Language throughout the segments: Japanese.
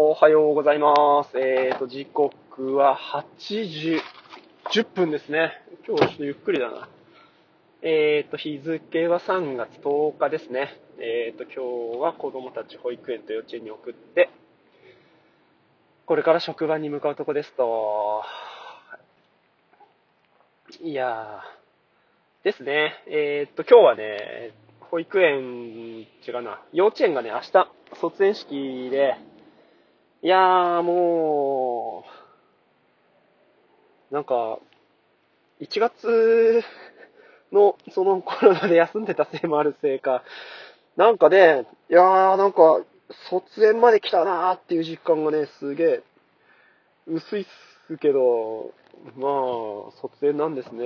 おはようございます。えーと、時刻は8時10分ですね。今日はちょっとゆっくりだな。えーと、日付は3月10日ですね。えーと、今日は子供たち保育園と幼稚園に送って、これから職場に向かうとこですと。いやー、ですね。えーと、今日はね、保育園、違うな、幼稚園がね、明日、卒園式で、いやー、もう、なんか、1月の、そのコロナで休んでたせいもあるせいか、なんかね、いやー、なんか、卒園まで来たなーっていう実感がね、すげえ、薄いっすけど、まあ、卒園なんですね。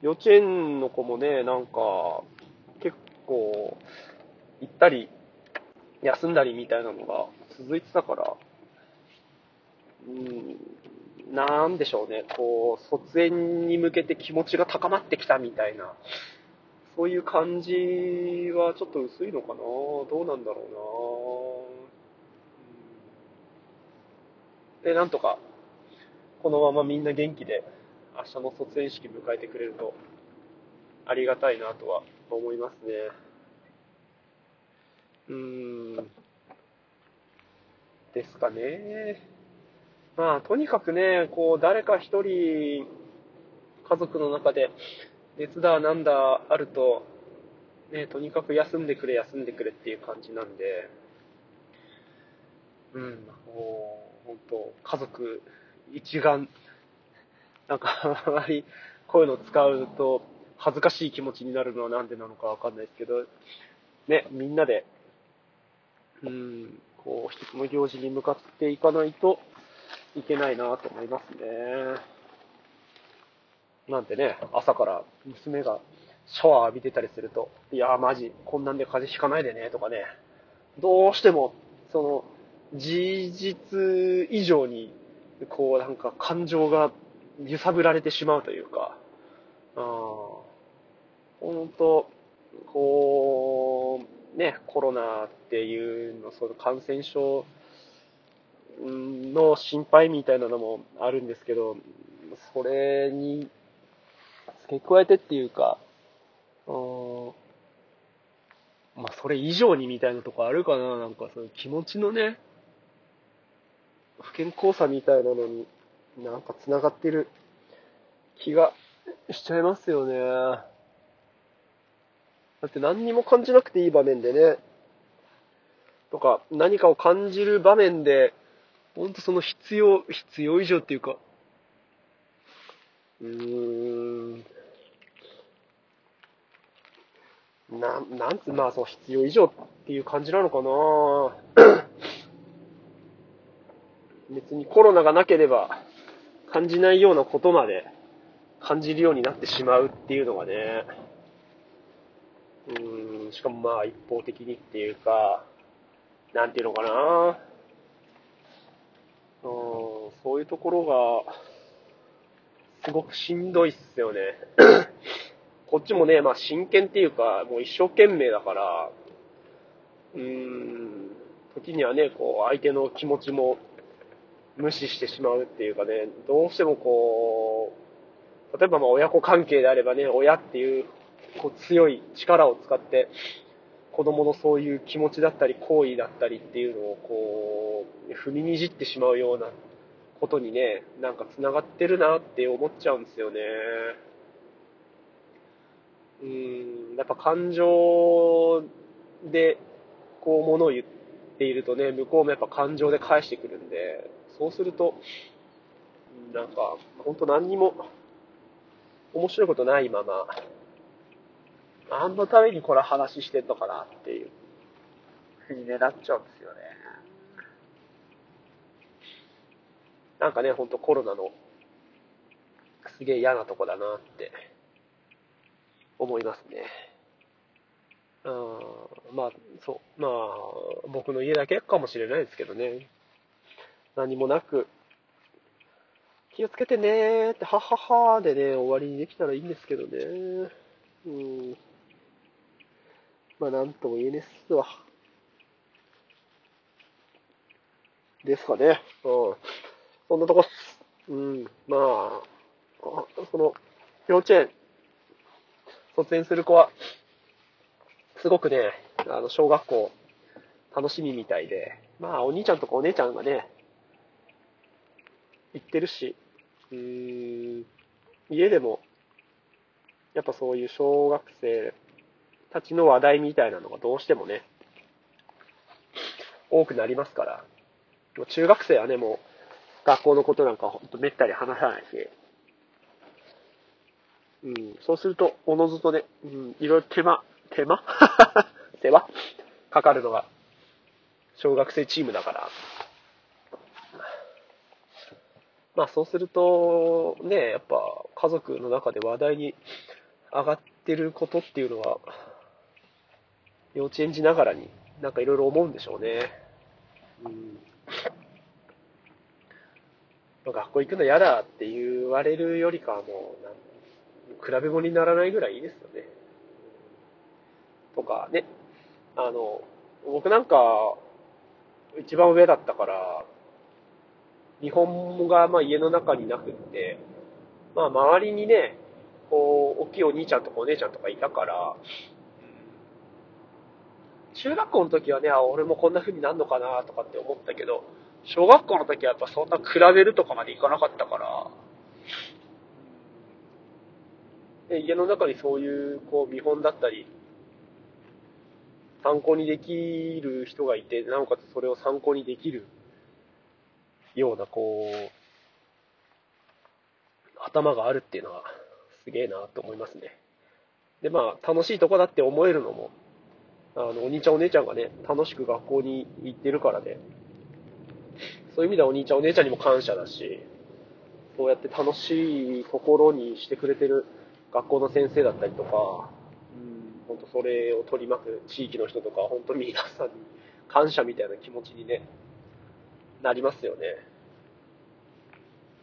幼稚園の子もね、なんか、結構、行ったり、休んだりみたいなのが続いてたから、うん、なんでしょうね、こう、卒園に向けて気持ちが高まってきたみたいな、そういう感じはちょっと薄いのかな。どうなんだろうな。で、なんとか、このままみんな元気で、明日の卒園式迎えてくれると、ありがたいなとは思いますね。うーん。ですかね。まあ、とにかくね、こう、誰か一人、家族の中で、熱だなんだあると、ね、とにかく休んでくれ、休んでくれっていう感じなんで、うん、もう、本当家族一丸、なんか、あまり、こういうの使うと、恥ずかしい気持ちになるのはなんでなのかわかんないですけど、ね、みんなで、うん、こう、一つの行事に向かっていかないといけないなと思いますね。なんてね、朝から娘がシャワー浴びてたりすると、いやーマジ、こんなんで風邪ひかないでね、とかね、どうしても、その、事実以上に、こう、なんか感情が揺さぶられてしまうというか、あ本当こう、ね、コロナっていうの、その感染症の心配みたいなのもあるんですけど、それに付け加えてっていうか、まあ、それ以上にみたいなとこあるかな、なんかその気持ちのね、不健康さみたいなのになんか繋がってる気がしちゃいますよね。だって何にも感じなくていい場面でね、とか何かを感じる場面で、ほんとその必要、必要以上っていうか、うーん、な、なんつ、まあその必要以上っていう感じなのかな。別にコロナがなければ感じないようなことまで感じるようになってしまうっていうのがね、うん、しかもまあ一方的にっていうか、なんていうのかなうん、そういうところが、すごくしんどいっすよね。こっちもね、まあ真剣っていうか、もう一生懸命だから、うーん、時にはね、こう、相手の気持ちも無視してしまうっていうかね、どうしてもこう、例えばま親子関係であればね、親っていうこう強い力を使って、子供のそういう気持ちだったり行為だったりっていうのをこう、踏みにじってしまうようなことにね、なんか繋がってるなって思っちゃうんですよね。うん、やっぱ感情でこう物を言っているとね、向こうもやっぱ感情で返してくるんで、そうすると、なんか、ほんと何にも面白いことないまま、何のためにこれ話してんのかなっていうふうにね、なっちゃうんですよね。なんかね、ほんとコロナのすげえ嫌なとこだなって思いますね。うん、まあ、そう、まあ、僕の家だけかもしれないですけどね。何もなく、気をつけてねーって、はっはっはーでね、終わりにできたらいいんですけどね。うん。まあ、なんとも言えねえっすわ。ですかね。うん。そんなとこっす。うん。まあ、その、幼稚園、卒園する子は、すごくね、あの、小学校、楽しみみたいで、まあ、お兄ちゃんとかお姉ちゃんがね、行ってるし、うーん、家でも、やっぱそういう小学生たちの話題みたいなのがどうしてもね、多くなりますから、中学生はね、もう、学校のことなんかほんとめったに話さないし、うん、そうすると、おのずとね、うん、いろいろ手間、手間？手間かかるのが、小学生チームだから。まあそうすると、ね、やっぱ家族の中で話題に上がってることっていうのは、幼稚園児ながらになんかいろいろ思うんでしょうね。うん。学校行くの嫌だって言われるよりかはもう、比べ物にならないぐらいいいですよね。とかね、あの、僕なんか、一番上だったから、日本語がまあ家の中になくって、まあ周りにね、こう、大きいお兄ちゃんとかお姉ちゃんとかいたから、中学校の時はね、あ、俺もこんな風になるのかなとかって思ったけど、小学校の時はやっぱそんな比べるとかまでいかなかったから、で家の中にそういうこう見本だったり、参考にできる人がいて、なおかつそれを参考にできるような、こう、頭があるっていうのは、すげえなと思いますね。で、まあ、楽しいとこだって思えるのも、あの、お兄ちゃんお姉ちゃんがね、楽しく学校に行ってるからね、そういう意味ではお兄ちゃんお姉ちゃんにも感謝だし、そうやって楽しいところにしてくれてる学校の先生だったりとか、本当それを取り巻く地域の人とか、本当に皆さんに感謝みたいな気持ちにね、なりますよね。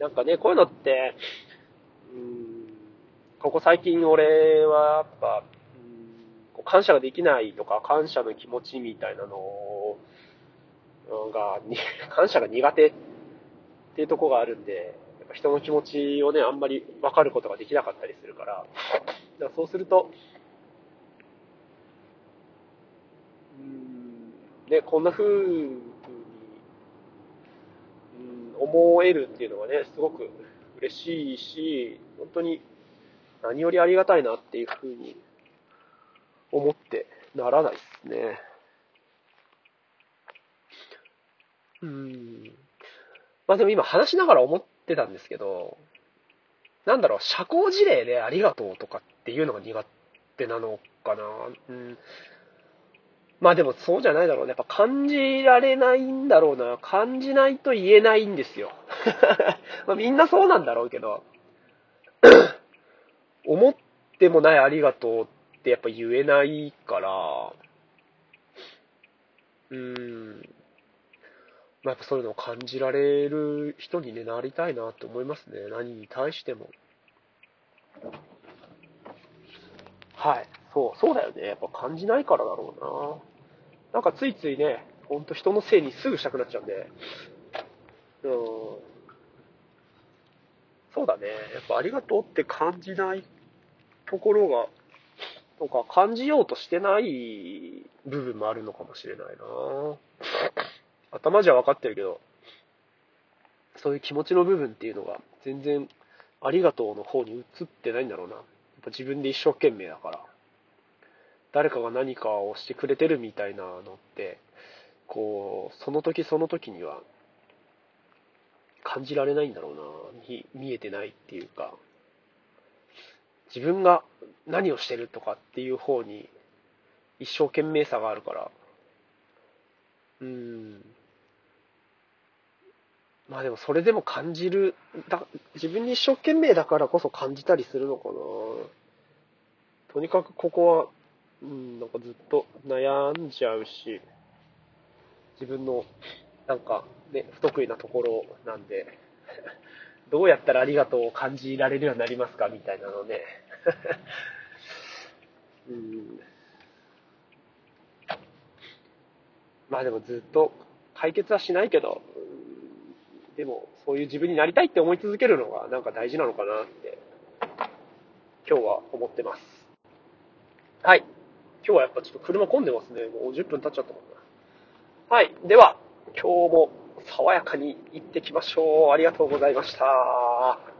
なんかね、こういうのって、うん、ここ最近俺はやっぱ、感謝ができないとか、感謝の気持ちみたいなのが、感謝が苦手っていうとこがあるんで、やっぱ人の気持ちをね、あんまり分かることができなかったりするから、だからそうすると、うんね、こんな風に、うん、思えるっていうのはね、すごく嬉しいし、本当に何よりありがたいなっていう風に思ってならないですね。うん。まあでも今話しながら思ってたんですけど、なんだろう、社交辞令でありがとうとかっていうのが苦手なのかな。うん。まあでもそうじゃないだろうね。やっぱ感じられないんだろうな。感じないと言えないんですよ。まみんなそうなんだろうけど、思ってもないありがとうってやっぱ言えないから、うーん。まあやっぱそういうのを感じられる人に、ね、なりたいなって思いますね。何に対しても。はい。そう、そうだよね。やっぱ感じないからだろうな。なんかついついね、ほんと人のせいにすぐしたくなっちゃうんで、うん、そうだね。やっぱありがとうって感じないところが、とか感じようとしてない部分もあるのかもしれないな頭じゃ分かってるけど、そういう気持ちの部分っていうのが全然ありがとうの方に移ってないんだろうな。やっぱ自分で一生懸命だから。誰かが何かをしてくれてるみたいなのって、こう、その時その時には感じられないんだろうな、見見えてないっていうか、自分が何をしてるとかっていう方に一生懸命さがあるから、うん。まあでもそれでも感じる、だ自分に一生懸命だからこそ感じたりするのかな。とにかくここはうん、なんかずっと悩んじゃうし、自分の、なんかね、不得意なところなんで、どうやったらありがとうを感じられるようになりますかみたいなのね。うん、まあでもずっと解決はしないけど、でも、そういう自分になりたいって思い続けるのがなんか大事なのかなって、今日は思ってます。はい。今日はやっぱちょっと車混んでますね。もう10分経っちゃったもんな。はい。では、今日も爽やかに行ってきましょう。ありがとうございました。